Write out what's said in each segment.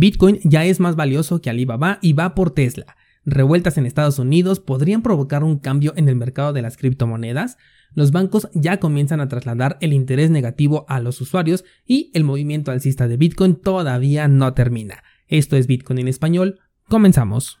Bitcoin ya es más valioso que Alibaba y va por Tesla. Revueltas en Estados Unidos podrían provocar un cambio en el mercado de las criptomonedas. Los bancos ya comienzan a trasladar el interés negativo a los usuarios y el movimiento alcista de Bitcoin todavía no termina. Esto es Bitcoin en español. Comenzamos.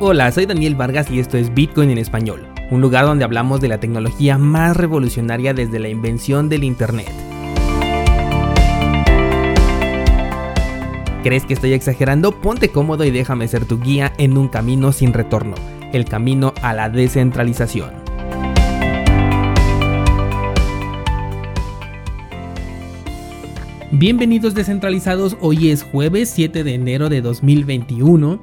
Hola, soy Daniel Vargas y esto es Bitcoin en español, un lugar donde hablamos de la tecnología más revolucionaria desde la invención del Internet. ¿Crees que estoy exagerando? Ponte cómodo y déjame ser tu guía en un camino sin retorno, el camino a la descentralización. Bienvenidos descentralizados, hoy es jueves 7 de enero de 2021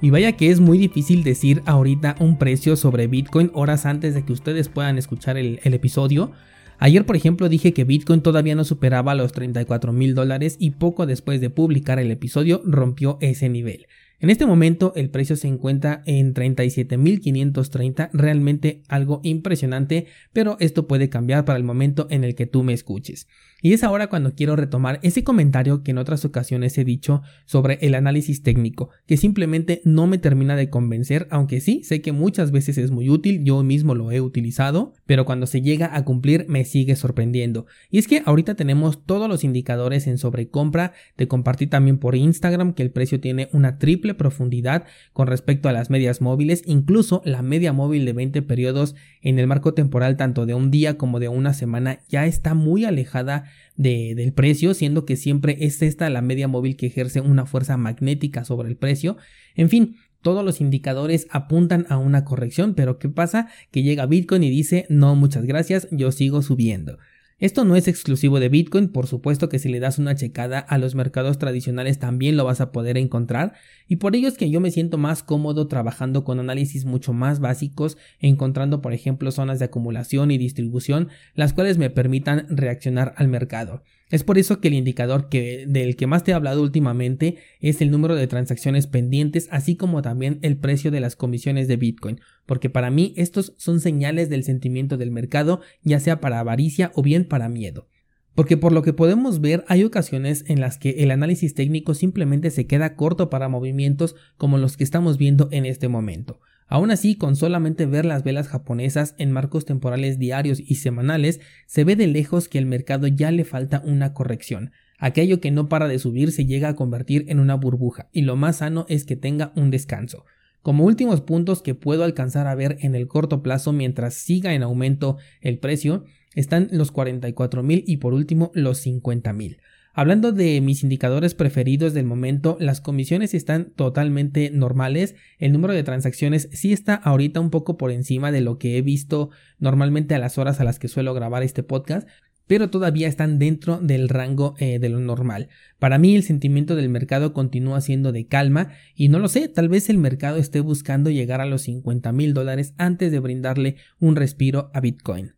y vaya que es muy difícil decir ahorita un precio sobre Bitcoin horas antes de que ustedes puedan escuchar el, episodio. Ayer, por ejemplo, dije que Bitcoin todavía no superaba los 34 mil dólares y poco después de publicar el episodio rompió ese nivel. En este momento el precio se encuentra en 37.530, realmente algo impresionante, pero esto puede cambiar para el momento en el que tú me escuches. Y es ahora cuando quiero retomar ese comentario que en otras ocasiones he dicho sobre el análisis técnico, que simplemente no me termina de convencer, aunque sí, sé que muchas veces es muy útil, yo mismo lo he utilizado, pero cuando se llega a cumplir me sigue sorprendiendo. Y es que ahorita tenemos todos los indicadores en sobrecompra, te compartí también por Instagram que el precio tiene una triple profundidad con respecto a las medias móviles, incluso la media móvil de 20 periodos en el marco temporal tanto de un día como de una semana ya está muy alejada del precio, siendo que siempre es esta la media móvil que ejerce una fuerza magnética sobre el precio. En fin, todos los indicadores apuntan a una corrección, pero ¿qué pasa? Que llega Bitcoin y dice no muchas gracias, yo sigo subiendo. Esto no es exclusivo de Bitcoin, por supuesto que si le das una checada a los mercados tradicionales también lo vas a poder encontrar, y por ello es que yo me siento más cómodo trabajando con análisis mucho más básicos, encontrando por ejemplo zonas de acumulación y distribución, las cuales me permitan reaccionar al mercado. Es por eso que el indicador que, del que más te he hablado últimamente es el número de transacciones pendientes, así como también el precio de las comisiones de Bitcoin, porque para mí estos son señales del sentimiento del mercado, ya sea para avaricia o bien para miedo. Porque por lo que podemos ver hay ocasiones en las que el análisis técnico simplemente se queda corto para movimientos como los que estamos viendo en este momento. Aún así, con solamente ver las velas japonesas en marcos temporales diarios y semanales, se ve de lejos que el mercado ya le falta una corrección. Aquello que no para de subir se llega a convertir en una burbuja, y lo más sano es que tenga un descanso. Como últimos puntos que puedo alcanzar a ver en el corto plazo mientras siga en aumento el precio, están los 44.000 y por último los 50.000. Hablando de mis indicadores preferidos del momento, las comisiones están totalmente normales. El número de transacciones sí está ahorita un poco por encima de lo que he visto normalmente a las horas a las que suelo grabar este podcast, pero todavía están dentro del rango eh, de lo normal. Para mí el sentimiento del mercado continúa siendo de calma y no lo sé, tal vez el mercado esté buscando llegar a los 50 mil dólares antes de brindarle un respiro a Bitcoin.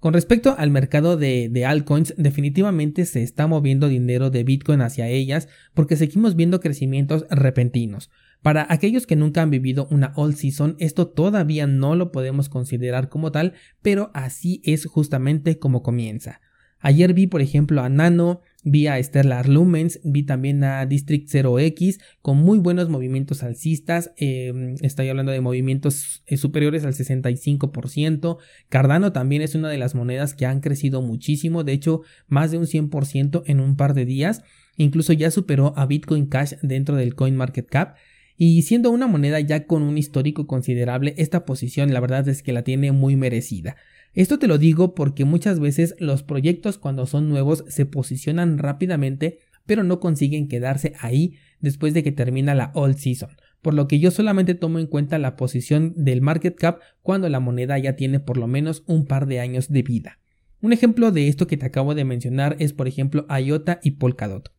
Con respecto al mercado de, de, altcoins, definitivamente se está moviendo dinero de Bitcoin hacia ellas porque seguimos viendo crecimientos repentinos. Para aquellos que nunca han vivido una all season, esto todavía no lo podemos considerar como tal, pero así es justamente como comienza. Ayer vi, por ejemplo, a Nano, vi a Stellar Lumens, vi también a District 0X con muy buenos movimientos alcistas. Em, estoy hablando de movimientos eh, superiores al 65%. Cardano también es una de las monedas que han crecido muchísimo, de hecho, más de un 100% en un par de días. Incluso ya superó a Bitcoin Cash dentro del Coin Market Cap. Y siendo una moneda ya con un histórico considerable, esta posición la verdad es que la tiene muy merecida. Esto te lo digo porque muchas veces los proyectos cuando son nuevos se posicionan rápidamente pero no consiguen quedarse ahí después de que termina la all season, por lo que yo solamente tomo en cuenta la posición del market cap cuando la moneda ya tiene por lo menos un par de años de vida. Un ejemplo de esto que te acabo de mencionar es por ejemplo IOTA y Polkadot.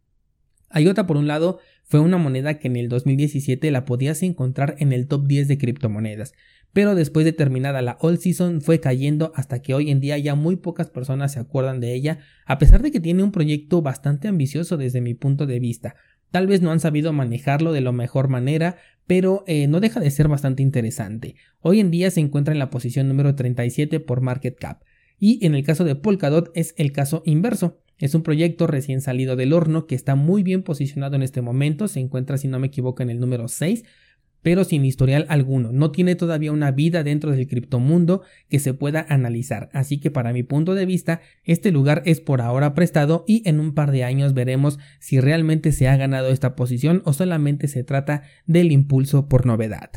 IOTA por un lado fue una moneda que en el 2017 la podías encontrar en el top 10 de criptomonedas, pero después de terminada la all season fue cayendo hasta que hoy en día ya muy pocas personas se acuerdan de ella, a pesar de que tiene un proyecto bastante ambicioso desde mi punto de vista. Tal vez no han sabido manejarlo de la mejor manera, pero eh, no deja de ser bastante interesante. Hoy en día se encuentra en la posición número 37 por market cap. Y en el caso de Polkadot es el caso inverso. Es un proyecto recién salido del horno que está muy bien posicionado en este momento. Se encuentra, si no me equivoco, en el número 6 pero sin historial alguno. No tiene todavía una vida dentro del criptomundo que se pueda analizar. Así que para mi punto de vista, este lugar es por ahora prestado y en un par de años veremos si realmente se ha ganado esta posición o solamente se trata del impulso por novedad.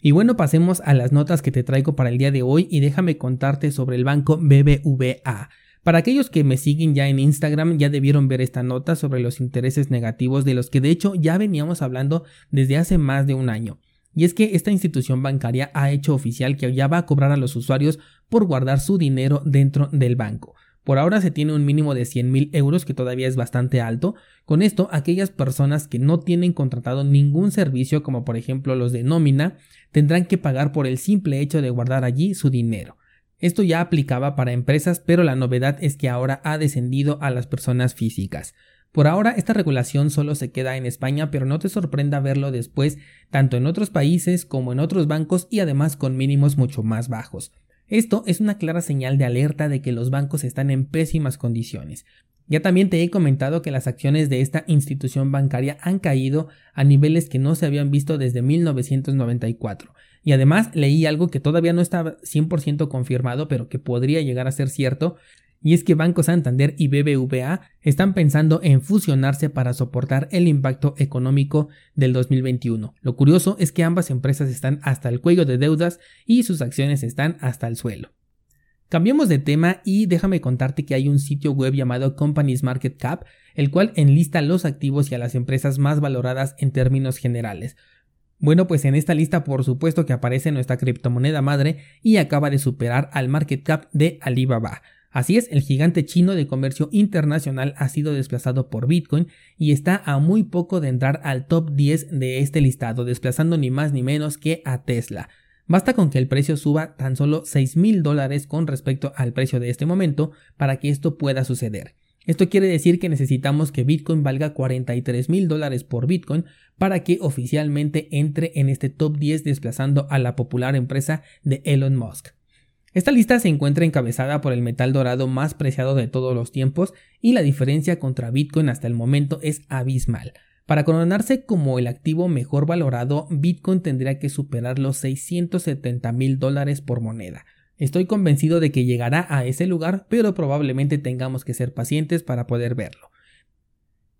Y bueno, pasemos a las notas que te traigo para el día de hoy y déjame contarte sobre el banco BBVA. Para aquellos que me siguen ya en Instagram ya debieron ver esta nota sobre los intereses negativos de los que de hecho ya veníamos hablando desde hace más de un año. Y es que esta institución bancaria ha hecho oficial que ya va a cobrar a los usuarios por guardar su dinero dentro del banco. Por ahora se tiene un mínimo de 100 mil euros que todavía es bastante alto. Con esto, aquellas personas que no tienen contratado ningún servicio, como por ejemplo los de nómina, tendrán que pagar por el simple hecho de guardar allí su dinero. Esto ya aplicaba para empresas, pero la novedad es que ahora ha descendido a las personas físicas. Por ahora esta regulación solo se queda en España, pero no te sorprenda verlo después tanto en otros países como en otros bancos y además con mínimos mucho más bajos. Esto es una clara señal de alerta de que los bancos están en pésimas condiciones. Ya también te he comentado que las acciones de esta institución bancaria han caído a niveles que no se habían visto desde 1994 y además leí algo que todavía no estaba 100% confirmado, pero que podría llegar a ser cierto, y es que Banco Santander y BBVA están pensando en fusionarse para soportar el impacto económico del 2021. Lo curioso es que ambas empresas están hasta el cuello de deudas y sus acciones están hasta el suelo. Cambiemos de tema y déjame contarte que hay un sitio web llamado Companies Market Cap, el cual enlista los activos y a las empresas más valoradas en términos generales. Bueno, pues en esta lista por supuesto que aparece nuestra criptomoneda madre y acaba de superar al market cap de Alibaba. Así es, el gigante chino de comercio internacional ha sido desplazado por Bitcoin y está a muy poco de entrar al top 10 de este listado, desplazando ni más ni menos que a Tesla. Basta con que el precio suba tan solo 6 mil dólares con respecto al precio de este momento para que esto pueda suceder. Esto quiere decir que necesitamos que Bitcoin valga 43 mil dólares por Bitcoin para que oficialmente entre en este top 10 desplazando a la popular empresa de Elon Musk. Esta lista se encuentra encabezada por el metal dorado más preciado de todos los tiempos y la diferencia contra Bitcoin hasta el momento es abismal. Para coronarse como el activo mejor valorado, Bitcoin tendría que superar los 670 mil dólares por moneda. Estoy convencido de que llegará a ese lugar, pero probablemente tengamos que ser pacientes para poder verlo.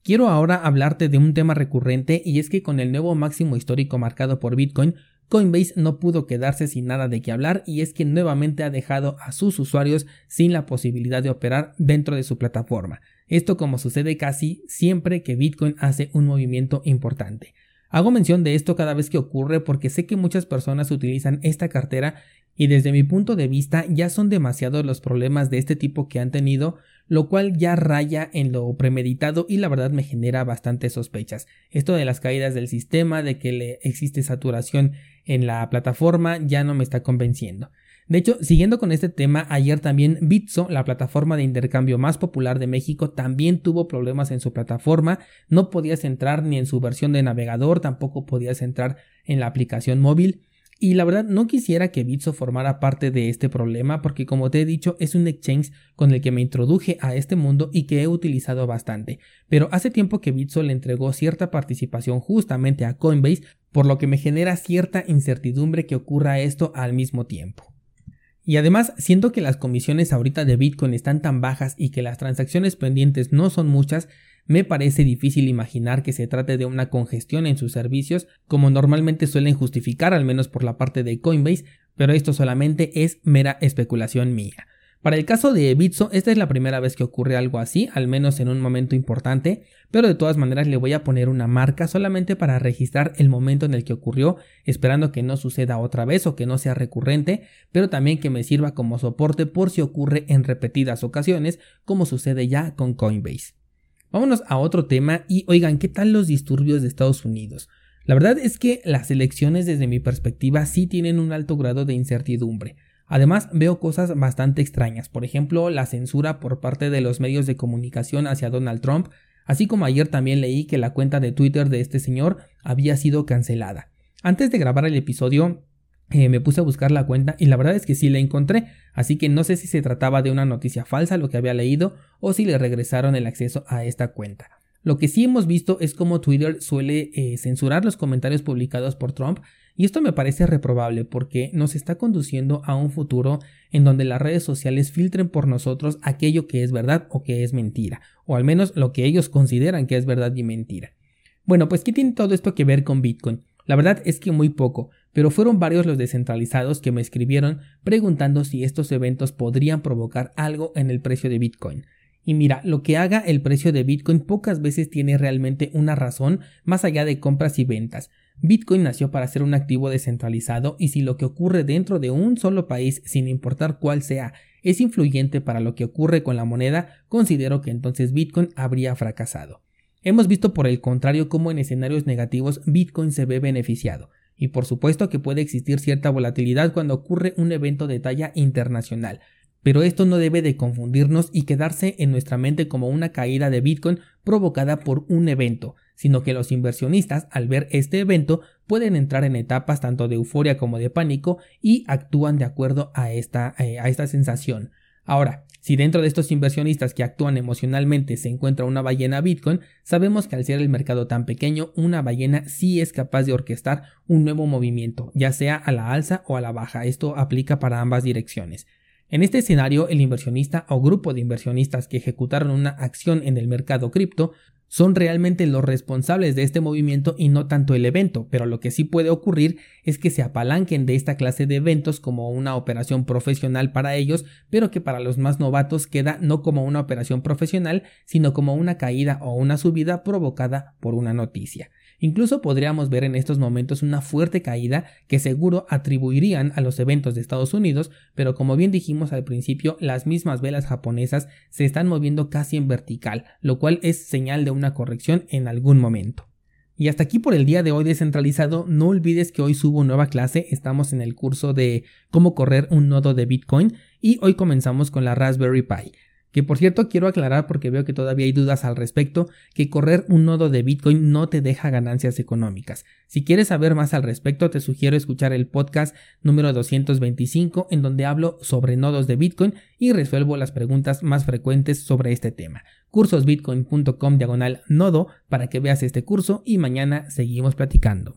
Quiero ahora hablarte de un tema recurrente y es que con el nuevo máximo histórico marcado por Bitcoin, Coinbase no pudo quedarse sin nada de qué hablar y es que nuevamente ha dejado a sus usuarios sin la posibilidad de operar dentro de su plataforma. Esto como sucede casi siempre que Bitcoin hace un movimiento importante. Hago mención de esto cada vez que ocurre porque sé que muchas personas utilizan esta cartera y desde mi punto de vista ya son demasiados los problemas de este tipo que han tenido, lo cual ya raya en lo premeditado y la verdad me genera bastantes sospechas. Esto de las caídas del sistema, de que le existe saturación en la plataforma, ya no me está convenciendo. De hecho, siguiendo con este tema, ayer también Bitso, la plataforma de intercambio más popular de México, también tuvo problemas en su plataforma, no podías entrar ni en su versión de navegador, tampoco podías entrar en la aplicación móvil. Y la verdad no quisiera que Bitso formara parte de este problema porque como te he dicho es un exchange con el que me introduje a este mundo y que he utilizado bastante. Pero hace tiempo que Bitso le entregó cierta participación justamente a Coinbase por lo que me genera cierta incertidumbre que ocurra esto al mismo tiempo. Y además, siento que las comisiones ahorita de Bitcoin están tan bajas y que las transacciones pendientes no son muchas, me parece difícil imaginar que se trate de una congestión en sus servicios, como normalmente suelen justificar, al menos por la parte de Coinbase, pero esto solamente es mera especulación mía. Para el caso de Bitso, esta es la primera vez que ocurre algo así, al menos en un momento importante, pero de todas maneras le voy a poner una marca solamente para registrar el momento en el que ocurrió, esperando que no suceda otra vez o que no sea recurrente, pero también que me sirva como soporte por si ocurre en repetidas ocasiones, como sucede ya con Coinbase. Vámonos a otro tema y oigan, ¿qué tal los disturbios de Estados Unidos? La verdad es que las elecciones desde mi perspectiva sí tienen un alto grado de incertidumbre. Además, veo cosas bastante extrañas, por ejemplo, la censura por parte de los medios de comunicación hacia Donald Trump, Así como ayer también leí que la cuenta de Twitter de este señor había sido cancelada. Antes de grabar el episodio eh, me puse a buscar la cuenta y la verdad es que sí la encontré, así que no sé si se trataba de una noticia falsa lo que había leído o si le regresaron el acceso a esta cuenta. Lo que sí hemos visto es cómo Twitter suele eh, censurar los comentarios publicados por Trump y esto me parece reprobable porque nos está conduciendo a un futuro en donde las redes sociales filtren por nosotros aquello que es verdad o que es mentira, o al menos lo que ellos consideran que es verdad y mentira. Bueno, pues ¿qué tiene todo esto que ver con Bitcoin? La verdad es que muy poco, pero fueron varios los descentralizados que me escribieron preguntando si estos eventos podrían provocar algo en el precio de Bitcoin. Y mira, lo que haga el precio de Bitcoin pocas veces tiene realmente una razón más allá de compras y ventas. Bitcoin nació para ser un activo descentralizado y si lo que ocurre dentro de un solo país, sin importar cuál sea, es influyente para lo que ocurre con la moneda, considero que entonces Bitcoin habría fracasado. Hemos visto por el contrario cómo en escenarios negativos Bitcoin se ve beneficiado. Y por supuesto que puede existir cierta volatilidad cuando ocurre un evento de talla internacional, pero esto no debe de confundirnos y quedarse en nuestra mente como una caída de Bitcoin provocada por un evento, sino que los inversionistas al ver este evento pueden entrar en etapas tanto de euforia como de pánico y actúan de acuerdo a esta, eh, a esta sensación. Ahora, si dentro de estos inversionistas que actúan emocionalmente se encuentra una ballena Bitcoin, sabemos que al ser el mercado tan pequeño, una ballena sí es capaz de orquestar un nuevo movimiento, ya sea a la alza o a la baja. Esto aplica para ambas direcciones. En este escenario, el inversionista o grupo de inversionistas que ejecutaron una acción en el mercado cripto son realmente los responsables de este movimiento y no tanto el evento, pero lo que sí puede ocurrir es que se apalanquen de esta clase de eventos como una operación profesional para ellos, pero que para los más novatos queda no como una operación profesional, sino como una caída o una subida provocada por una noticia. Incluso podríamos ver en estos momentos una fuerte caída que seguro atribuirían a los eventos de Estados Unidos, pero como bien dijimos al principio, las mismas velas japonesas se están moviendo casi en vertical, lo cual es señal de una corrección en algún momento. Y hasta aquí por el día de hoy descentralizado, no olvides que hoy subo nueva clase, estamos en el curso de cómo correr un nodo de Bitcoin y hoy comenzamos con la Raspberry Pi. Que por cierto quiero aclarar porque veo que todavía hay dudas al respecto, que correr un nodo de Bitcoin no te deja ganancias económicas. Si quieres saber más al respecto, te sugiero escuchar el podcast número 225 en donde hablo sobre nodos de Bitcoin y resuelvo las preguntas más frecuentes sobre este tema. cursosbitcoin.com diagonal nodo para que veas este curso y mañana seguimos platicando.